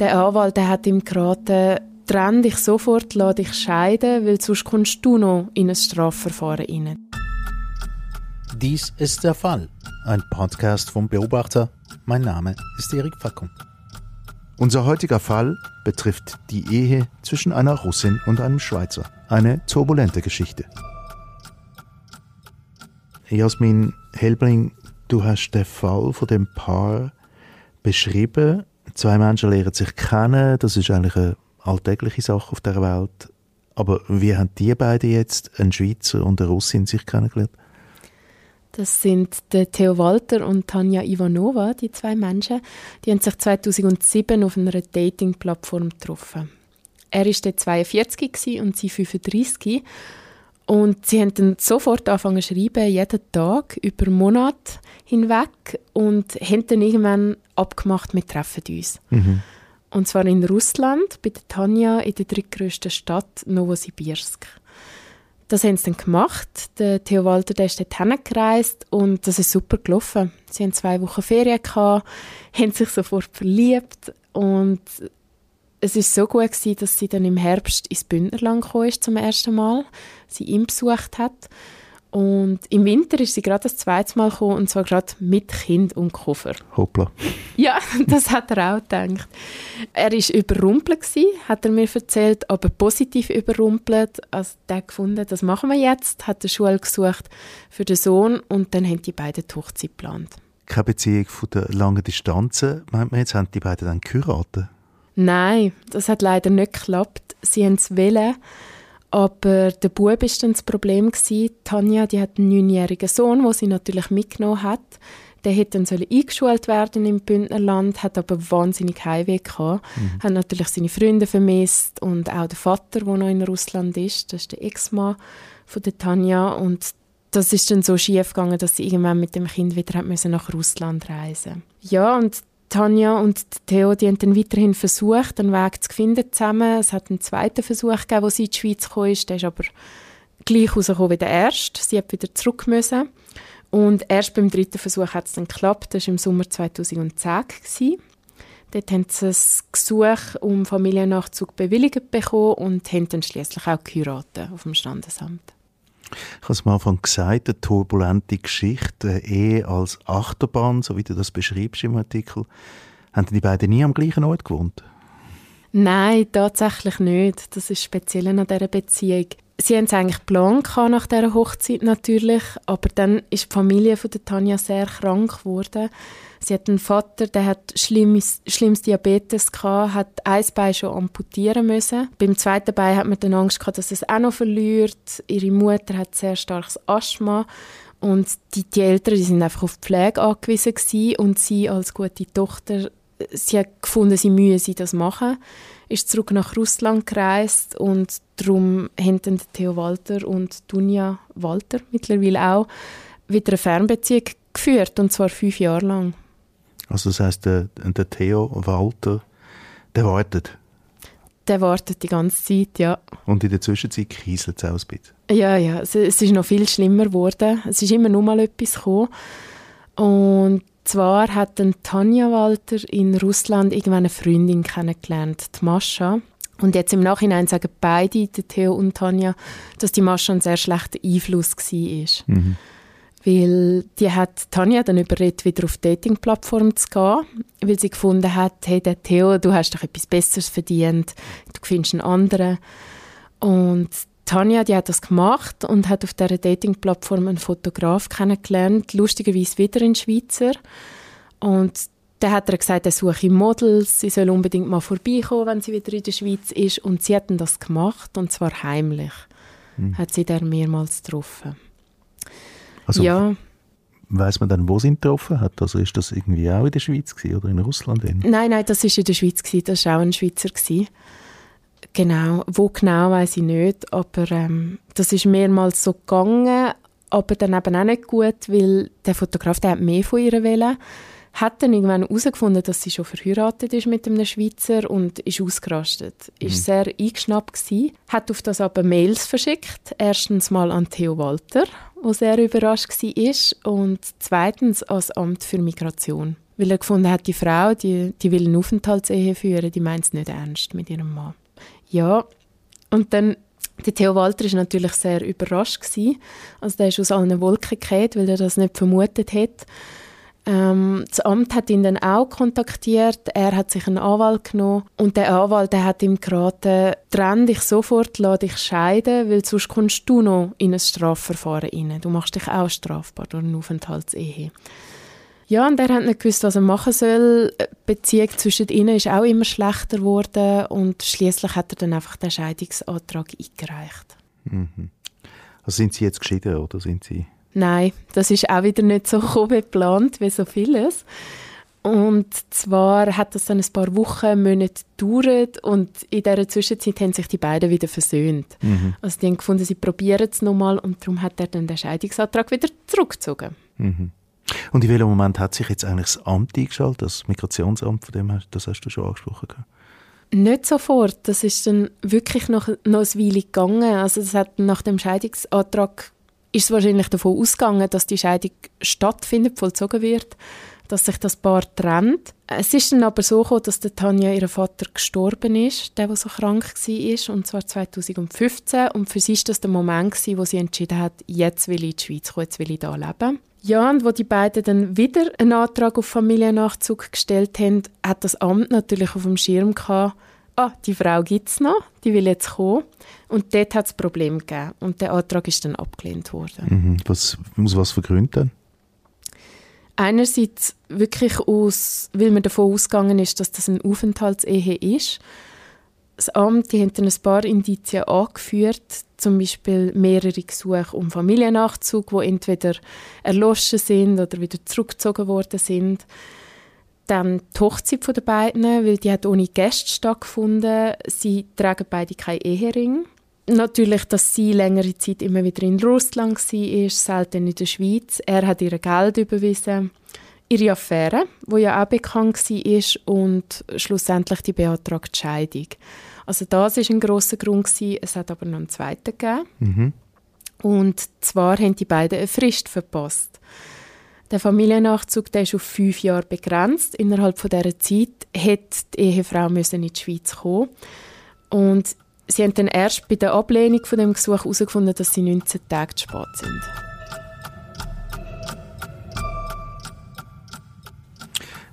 Der Anwalt der hat ihm geraten, trenn dich sofort, lass dich scheiden, weil sonst kommst du noch in ein Strafverfahren rein. Dies ist der Fall. Ein Podcast vom Beobachter. Mein Name ist Erik Fackung. Unser heutiger Fall betrifft die Ehe zwischen einer Russin und einem Schweizer. Eine turbulente Geschichte. Jasmin Helbling, du hast den Fall von dem Paar beschrieben. Zwei Menschen lernen sich kennen, das ist eigentlich eine alltägliche Sache auf der Welt. Aber wie haben die beiden jetzt, ein Schweizer und eine Russin, sich kennengelernt? Das sind der Theo Walter und Tanja Ivanova, die zwei Menschen. Die haben sich 2007 auf einer Dating-Plattform getroffen. Er war dort 42 und sie 35. Und sie haben dann sofort angefangen zu schreiben, jeden Tag, über Monate hinweg. Und haben dann irgendwann abgemacht, wir treffen uns. Mhm. Und zwar in Russland, bei der Tanja in der drittgrößten Stadt Novosibirsk. Das haben sie dann gemacht. Der Theo Walter der ist dort hingereist und das ist super gelaufen. Sie haben zwei Wochen Ferien gehabt, haben sich sofort verliebt und es ist so gut gewesen, dass sie dann im Herbst ins Bündnerland gekommen ist zum ersten Mal, sie ihn besucht hat und im Winter ist sie gerade das zweite Mal gekommen, und zwar gerade mit Kind und Koffer. Hoppla. Ja, das hat er auch gedacht. Er war überrumpelt, gewesen, hat er mir erzählt, aber positiv überrumpelt. Also der gefunden, das machen wir jetzt, hat eine Schule gesucht für den Sohn und dann haben die beiden die Hochzeit geplant. Keine Beziehung von der langen Distanzen, meint man jetzt, haben die beiden dann geheiratet? Nein, das hat leider nicht geklappt. Sie haben es wollen, aber der Bub war dann das Problem. Gewesen. Tanja die hat einen neunjährigen Sohn, den sie natürlich mitgenommen hat. Der hätte dann eingeschult werden im Bündnerland, hat aber wahnsinnig Heimweh gehabt. Mhm. Hat natürlich seine Freunde vermisst und auch den Vater, der noch in Russland ist. Das ist der Ex-Mann von der Tanja. Und das ist dann so schief gegangen, dass sie irgendwann mit dem Kind wieder nach Russland reisen. Ja, und Tanja und Theo die haben dann weiterhin versucht, einen Weg zu finden zusammen. Es hat einen zweiten Versuch gegeben, wo sie in die Schweiz gekommen ist. Der ist aber gleich rausgekommen wie der erste. Sie hat wieder zurück müssen. Und erst beim dritten Versuch hat es dann geklappt. Das war im Sommer 2010. Gewesen. Dort haben sie das Gesuch um Familiennachzug bewilligt bekommen und haben dann schließlich auch geheiratet auf dem Standesamt. Ich habe es am Anfang gesagt, eine turbulente Geschichte, eh als Achterbahn, so wie du das beschreibst im Artikel. Haben die beiden nie am gleichen Ort gewohnt? Nein, tatsächlich nicht. Das ist speziell an dieser Beziehung. Sie haben es eigentlich geplant nach dieser Hochzeit natürlich, aber dann ist die Familie von der Tanja sehr krank geworden. Sie hat einen Vater, der hat schlimmes, schlimmes Diabetes gehabt, hat ein Bein schon amputieren müssen. Beim zweiten Bein hat man dann Angst gehabt, dass es auch noch verliert. Ihre Mutter hat sehr starkes Asthma und die, die Eltern die sind einfach auf die Pflege angewiesen gewesen. und sie als gute Tochter, sie hat gefunden, sie müsse das machen ist zurück nach Russland gereist und darum haben dann Theo Walter und Dunja Walter mittlerweile auch wieder eine Fernbeziehung geführt und zwar fünf Jahre lang. Also das heißt, der, der Theo Walter, der wartet? Der wartet die ganze Zeit, ja. Und in der Zwischenzeit kieselt es auch ein bisschen? Ja, ja, es, es ist noch viel schlimmer geworden. Es ist immer nur mal etwas gekommen. Und zwar hat dann Tanja Walter in Russland irgendwann eine Freundin kennengelernt, die Mascha. Und jetzt im Nachhinein sagen beide, Theo und Tanja, dass die Mascha ein sehr schlechter Einfluss war. Mhm. Weil die hat Tanja dann überredet, wieder auf Dating-Plattform zu gehen, weil sie gefunden hat, hey, der Theo, du hast doch etwas Besseres verdient, du findest einen anderen. Und Tanja, die hat das gemacht und hat auf dieser Dating-Plattform einen Fotograf kennengelernt, lustigerweise wieder ein Schweizer. Und der hat ihr gesagt, er suche Models, sie soll unbedingt mal vorbeikommen, wenn sie wieder in der Schweiz ist. Und sie hat das gemacht, und zwar heimlich. Hm. Hat sie dann mehrmals getroffen. Also, ja. Weiß man dann, wo sie ihn getroffen hat? Also ist das irgendwie auch in der Schweiz gewesen, oder in Russland? Hin? Nein, nein, das ist in der Schweiz gewesen. Das war auch ein Schweizer gewesen. Genau, wo genau weiß ich nicht, aber ähm, das ist mehrmals so gegangen, aber dann eben auch nicht gut, weil der Fotograf der hat mehr von ihr wollen hat dann irgendwann herausgefunden, dass sie schon verheiratet ist mit einem Schweizer und ist ausgerastet. Mhm. Ist sehr eingeschnappt gewesen, hat auf das aber Mails verschickt. Erstens mal an Theo Walter, wo sehr überrascht war, und zweitens ans Amt für Migration, weil er gefunden hat, die Frau, die, die will eine Aufenthaltsehe führen, die meint es nicht ernst mit ihrem Mann. Ja, und dann der Theo Walter ist natürlich sehr überrascht gewesen. Also der ist aus allen Wolken gefallen, weil er das nicht vermutet hat. Ähm, das Amt hat ihn dann auch kontaktiert. Er hat sich einen Anwalt genommen und der Anwalt der hat ihm geraten, trenn dich sofort, lass dich scheiden, weil sonst kommst du noch in ein Strafverfahren rein. Du machst dich auch strafbar durch eine Aufenthaltsehe. Ja, und er hat nicht gewusst, was er machen soll. Die Beziehung zwischen ihnen ist auch immer schlechter geworden und schließlich hat er dann einfach den Scheidungsantrag eingereicht. Mhm. Also sind Sie jetzt geschieden oder sind Sie? Nein, das ist auch wieder nicht so geplant wie so vieles. Und zwar hat das dann ein paar Wochen, Monate gedauert und in dieser Zwischenzeit haben sich die beiden wieder versöhnt. Mhm. Also die haben gefunden, sie probieren es nochmal und darum hat er dann den Scheidungsantrag wieder zurückgezogen. Mhm. Und in welchem Moment hat sich jetzt eigentlich das Amt eingeschaltet, das Migrationsamt, von dem hast, das hast du schon angesprochen? Nicht sofort. Das ist dann wirklich noch, noch eine Weile gegangen. Also das hat nach dem Scheidungsantrag ist es wahrscheinlich davon ausgegangen, dass die Scheidung stattfindet, vollzogen wird, dass sich das Paar trennt. Es ist dann aber so gekommen, dass der Tanja, ihr Vater, gestorben ist, der, der so krank war, und zwar 2015. Und für sie war das der Moment, wo sie entschieden hat, jetzt will ich in die Schweiz kommen, jetzt will ich hier leben. Ja, und wo die beiden dann wieder einen Antrag auf Familiennachzug gestellt haben, hat das Amt natürlich auf dem Schirm gehabt, ah, die Frau gibt es noch, die will jetzt kommen. Und dort hat es Problem gegeben. Und der Antrag ist dann abgelehnt worden. Mhm. Was, aus was für Gründen Einerseits wirklich aus, weil man davon ausgegangen ist, dass das eine Aufenthaltsehe ist. Das Amt die haben dann ein paar Indizien angeführt, zum Beispiel mehrere Gesuche um Familiennachzug, die entweder erloschen sind oder wieder zurückgezogen worden sind. Dann die Hochzeit der beiden, weil die hat ohne Gäste stattgefunden. Sie tragen beide keinen Ehering. Natürlich, dass sie längere Zeit immer wieder in Russland war, selten in der Schweiz. Er hat ihr Geld überwiesen. Ihre Affäre, wo ja auch bekannt war, und schlussendlich die beantragte Scheidung. Also das ist ein großer Grund gewesen. Es hat aber noch einen zweiten gegeben. Mhm. Und zwar haben die beiden eine Frist verpasst. Der Familiennachzug der ist auf fünf Jahre begrenzt. Innerhalb von dieser Zeit hätte die Ehefrau in die Schweiz kommen Und sie haben dann erst bei der Ablehnung von dem Gesuch herausgefunden, dass sie 19 Tage zu spät sind.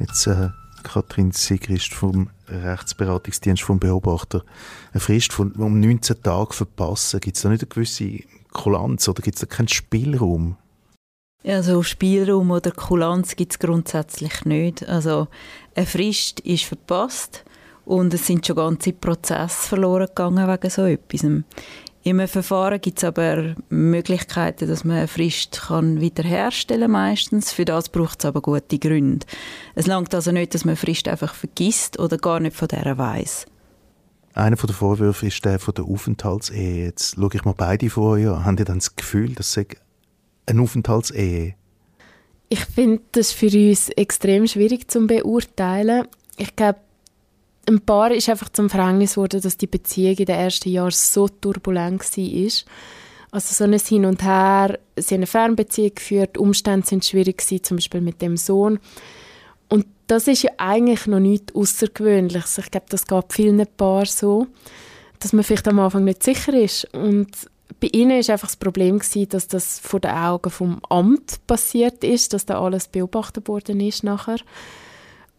Jetzt äh, Katrin Sigrist vom Rechtsberatungsdienst vom Beobachter. Eine Frist von um 19 Tagen verpassen, gibt es da nicht eine gewisse Kulanz oder gibt es da keinen Spielraum? Ja, so Spielraum oder Kulanz gibt es grundsätzlich nicht. Also eine Frist ist verpasst und es sind schon ganze Prozesse verloren gegangen wegen so etwas. In einem Verfahren gibt es aber Möglichkeiten, dass man eine Frist kann wiederherstellen kann meistens. Für das braucht es aber gute Gründe. Es langt also nicht, dass man eine Frist einfach vergisst oder gar nicht von der weiß. Einer der Vorwürfe ist der von der Aufenthaltsehe. Jetzt schaue ich mal beide vor euch an. Haben die dann das Gefühl, dass eine Aufenthaltsehe? Ich finde das für uns extrem schwierig zu beurteilen. Ich glaube, ein Paar ist einfach zum Verhängnis geworden, dass die Beziehung in den ersten Jahren so turbulent war. Also so ein Hin und Her, sie haben eine Fernbeziehung geführt, Umstände sind schwierig gewesen, zum Beispiel mit dem Sohn. Und das ist ja eigentlich noch nichts Außergewöhnliches. Ich glaube, das geht vielen Paaren so, dass man vielleicht am Anfang nicht sicher ist. Und bei ihnen ist einfach das Problem gewesen, dass das vor den Augen vom Amt passiert ist, dass da alles beobachtet worden ist nachher.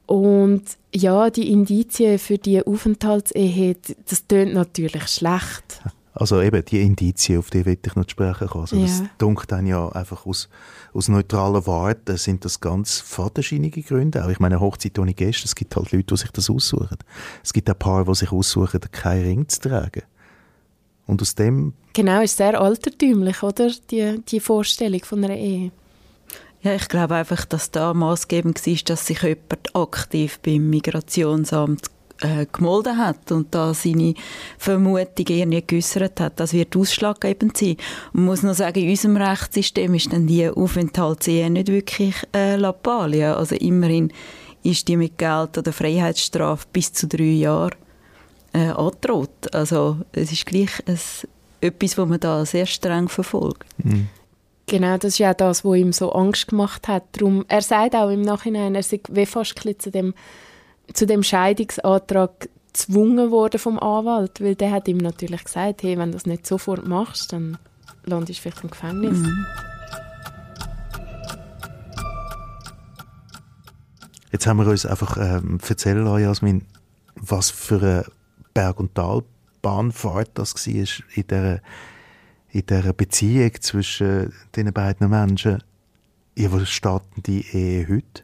Und ja, die Indizien für die Aufenthaltsehe, das tönt natürlich schlecht. Also eben die Indizien, auf die will ich noch sprechen kommen. Also ja. Das dunkelt dann ja einfach aus, aus neutraler Warte sind das ganz fadenscheinige Gründe. Auch ich meine, Hochzeit ohne Gäste, es gibt halt Leute, die sich das aussuchen. Es gibt auch Paare, die sich aussuchen, keinen Ring zu tragen. Und aus dem... Genau, ist sehr altertümlich, oder? Die, die Vorstellung von einer Ehe. Ja, ich glaube einfach, dass da maßgebend war, dass sich jemand aktiv beim Migrationsamt äh, gemolden hat und da seine Vermutung eher nicht geäußert hat. Das wird ausschlaggebend sein. Man muss noch sagen, in unserem Rechtssystem ist dann die Aufenthaltsehe nicht wirklich äh, Lappalie. Also immerhin ist die mit Geld oder Freiheitsstrafe bis zu drei Jahren äh, angedroht. Also es ist gleich ein, etwas, was man da sehr streng verfolgt. Mhm. Genau, das ist ja das, was ihm so Angst gemacht hat. Darum, er sagt auch im Nachhinein, er sei wie fast zu dem, zu dem Scheidungsantrag gezwungen worden vom Anwalt, weil der hat ihm natürlich gesagt, hey, wenn du das nicht sofort machst, dann landest du vielleicht im Gefängnis. Mhm. Jetzt haben wir uns einfach ähm, erzählen lassen, Jasmin, was für eine Berg- und Talbahnfahrt das war in dieser, in dieser Beziehung zwischen diesen beiden Menschen. Ja, wo steht die Ehe heute?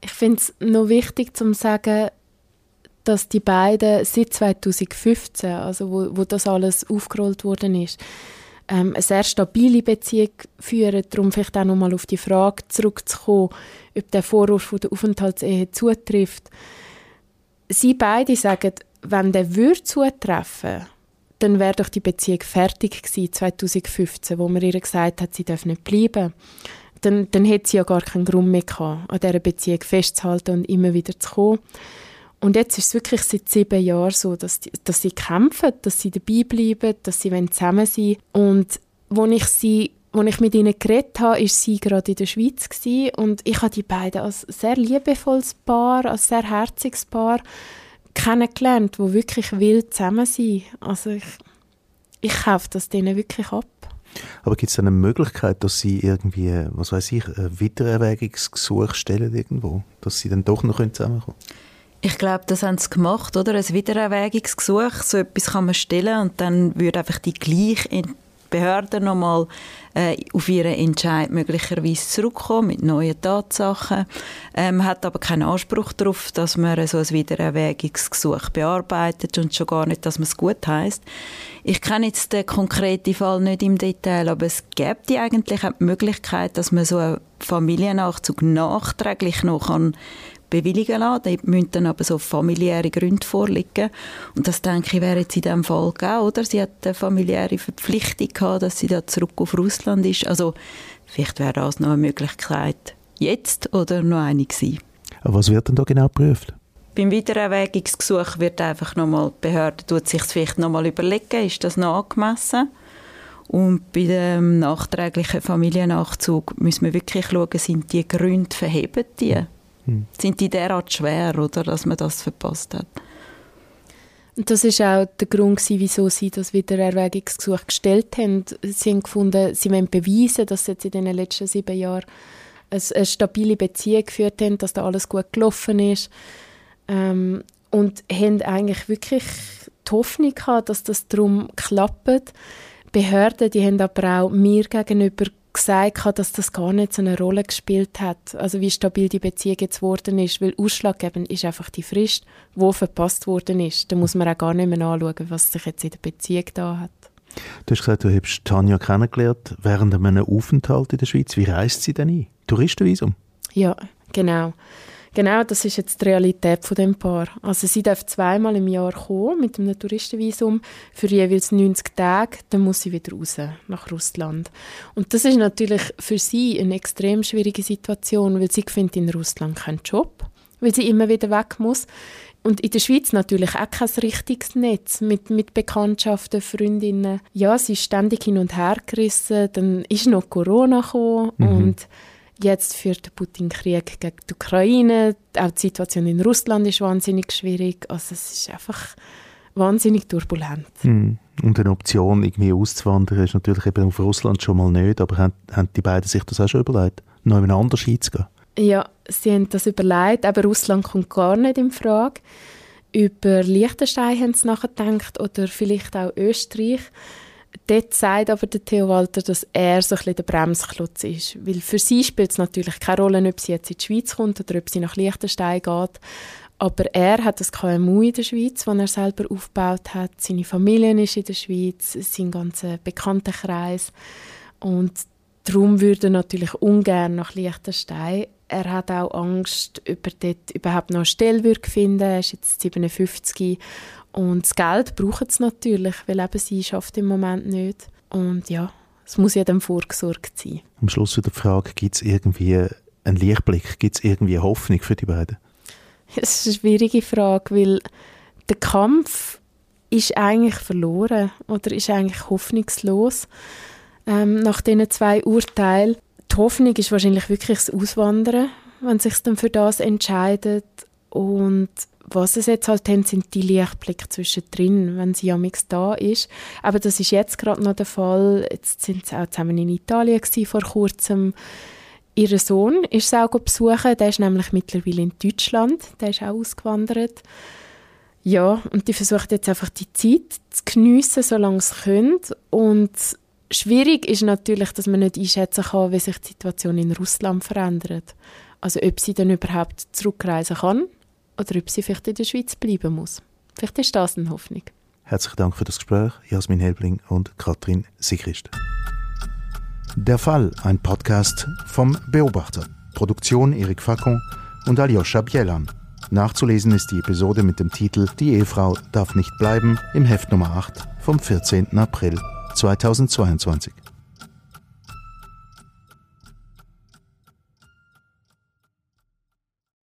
Ich finde es noch wichtig zu sagen, dass die beiden seit 2015, also wo, wo das alles aufgerollt worden ist, ähm, eine sehr stabile Beziehung führen. Darum vielleicht auch nochmal auf die Frage zurückzukommen, ob der Vorwurf von der Aufenthaltsehe zutrifft. Sie beide sagen, wenn der würde zutreffen, dann wäre doch die Beziehung fertig gewesen 2015, wo man ihr gesagt hat, sie darf nicht bleiben. Dann, dann hätte sie ja gar keinen Grund mehr gehabt, an dieser Beziehung festzuhalten und immer wieder zu kommen. Und jetzt ist es wirklich seit sieben Jahren so, dass, die, dass sie kämpfen, dass sie dabei bleiben, dass sie zusammen sein wollen. Und als ich sie als ich mit ihnen geredet habe, war sie gerade in der Schweiz gewesen, und ich habe die beiden als sehr liebevolles Paar, als sehr herziges Paar kennengelernt, wo wirklich will zusammen sein. Also ich, ich kaufe das denen wirklich ab. Aber gibt es eine Möglichkeit, dass sie irgendwie, was weiß ich, ein Wiedererwägungsgesuch stellen irgendwo, dass sie dann doch noch zusammenkommen können? Ich glaube, das haben sie gemacht, oder? Ein Wiedererwägungsgesuch, so etwas kann man stellen und dann würde einfach die gleiche Behörde nochmal äh, auf ihren Entscheid möglicherweise zurückkommen mit neuen Tatsachen. Ähm, hat aber keinen Anspruch darauf, dass man so ein Wiedererwägungsgesuch bearbeitet und schon gar nicht, dass man es gut heißt. Ich kenne jetzt den konkreten Fall nicht im Detail, aber es gibt eigentlich auch die Möglichkeit, dass man so einen Familiennachzug nachträglich noch kann bewilligen lassen. Da müssen dann aber so familiäre Gründe vorliegen. Und das, denke ich, wäre jetzt in diesem Fall gegeben, oder? Sie hat eine familiäre Verpflichtung gehabt, dass sie da zurück auf Russland ist. Also, vielleicht wäre das noch eine Möglichkeit jetzt oder noch eine gewesen. Was wird denn da genau geprüft? Beim Wiedererwägungsgesuch wird einfach nochmal, die Behörde tut sich vielleicht nochmal überlegen, ist das noch angemessen? Und bei dem nachträglichen Familiennachzug müssen wir wirklich schauen, sind die Gründe verheben, die? Sind die derart schwer, oder, dass man das verpasst hat? Und das ist auch der Grund, wieso sie das Wiedererwägungsgesuch gestellt haben. Sie haben gefunden, sie wollen beweisen, dass sie jetzt in den letzten sieben Jahren eine, stabile Beziehung geführt haben, dass da alles gut gelaufen ist. Ähm, und haben eigentlich wirklich die Hoffnung gehabt, dass das darum klappt. Behörden, die haben aber auch mir gegenüber gesagt habe, dass das gar nicht so eine Rolle gespielt hat, also wie stabil die Beziehung jetzt geworden ist, weil ausschlaggebend ist einfach die Frist, wo verpasst worden ist. Da muss man auch gar nicht mehr anschauen, was sich jetzt in der Beziehung da hat. Du hast gesagt, du hast Tanja kennengelernt während einem Aufenthalt in der Schweiz. Wie reist sie denn ein? Touristenvisum? Ja, genau. Genau, das ist jetzt die Realität von dem Paar. Also sie darf zweimal im Jahr kommen mit einem Touristenvisum für jeweils 90 Tage, dann muss sie wieder raus nach Russland. Und das ist natürlich für sie eine extrem schwierige Situation, weil sie findet in Russland keinen Job, weil sie immer wieder weg muss. Und in der Schweiz natürlich auch kein richtiges Netz mit, mit Bekanntschaften, Freundinnen. Ja, sie ist ständig hin und her gerissen. Dann ist noch Corona gekommen mhm. und Jetzt führt Putin Krieg gegen die Ukraine. Auch die Situation in Russland ist wahnsinnig schwierig. Also es ist einfach wahnsinnig turbulent. Hm. Und eine Option, irgendwie auszuwandern, ist natürlich eben auf Russland schon mal nicht. Aber haben, haben die beiden sich das auch schon überlegt, noch in anders hinzugehen? Ja, sie haben das überlegt, aber Russland kommt gar nicht in Frage. Über Liechtenstein haben sie nachgedacht oder vielleicht auch Österreich. Dort sagt aber der Theo Walter, dass er so ein der Bremsklotz ist. Weil für sie spielt es natürlich keine Rolle, ob sie jetzt in die Schweiz kommt oder ob sie nach Liechtenstein geht. Aber er hat das KMU in der Schweiz, das er selber aufgebaut hat. Seine Familie ist in der Schweiz, sein ganzer Bekanntenkreis. Und darum würde er natürlich ungern nach Liechtenstein. Er hat auch Angst, ob er dort überhaupt noch eine Stelle finden. Er ist jetzt 57 und das Geld braucht es natürlich, weil eben sie schafft im Moment nicht. Und ja, es muss ja dann vorgesorgt sein. Am Schluss wieder die Frage, gibt es irgendwie einen Lichtblick, gibt es irgendwie Hoffnung für die beiden? Das ist eine schwierige Frage, weil der Kampf ist eigentlich verloren oder ist eigentlich hoffnungslos. ähm, nach diesen zwei Urteilen. Die Hoffnung ist wahrscheinlich wirklich das Auswandern, wenn sich dann für das entscheidet. Und was es jetzt halt haben, sind die Lichtblicke zwischendrin, wenn sie amix da ist. Aber das ist jetzt gerade noch der Fall. Jetzt sind sie auch zusammen in Italien gewesen, vor kurzem. Ihr Sohn ist sie auch besuchen. Der ist nämlich mittlerweile in Deutschland. Der ist auch ausgewandert. Ja, und die versucht jetzt einfach die Zeit zu geniessen, solange sie können. Und schwierig ist natürlich, dass man nicht einschätzen kann, wie sich die Situation in Russland verändert. Also ob sie dann überhaupt zurückreisen kann oder ob sie vielleicht in der Schweiz bleiben muss. Vielleicht ist das eine Hoffnung. Herzlichen Dank für das Gespräch, Jasmin Helbling und Katrin Sigrist. Der Fall, ein Podcast vom Beobachter. Produktion Erik Facon und Aljoscha Bielan. Nachzulesen ist die Episode mit dem Titel Die Ehefrau darf nicht bleiben im Heft Nummer 8 vom 14. April 2022.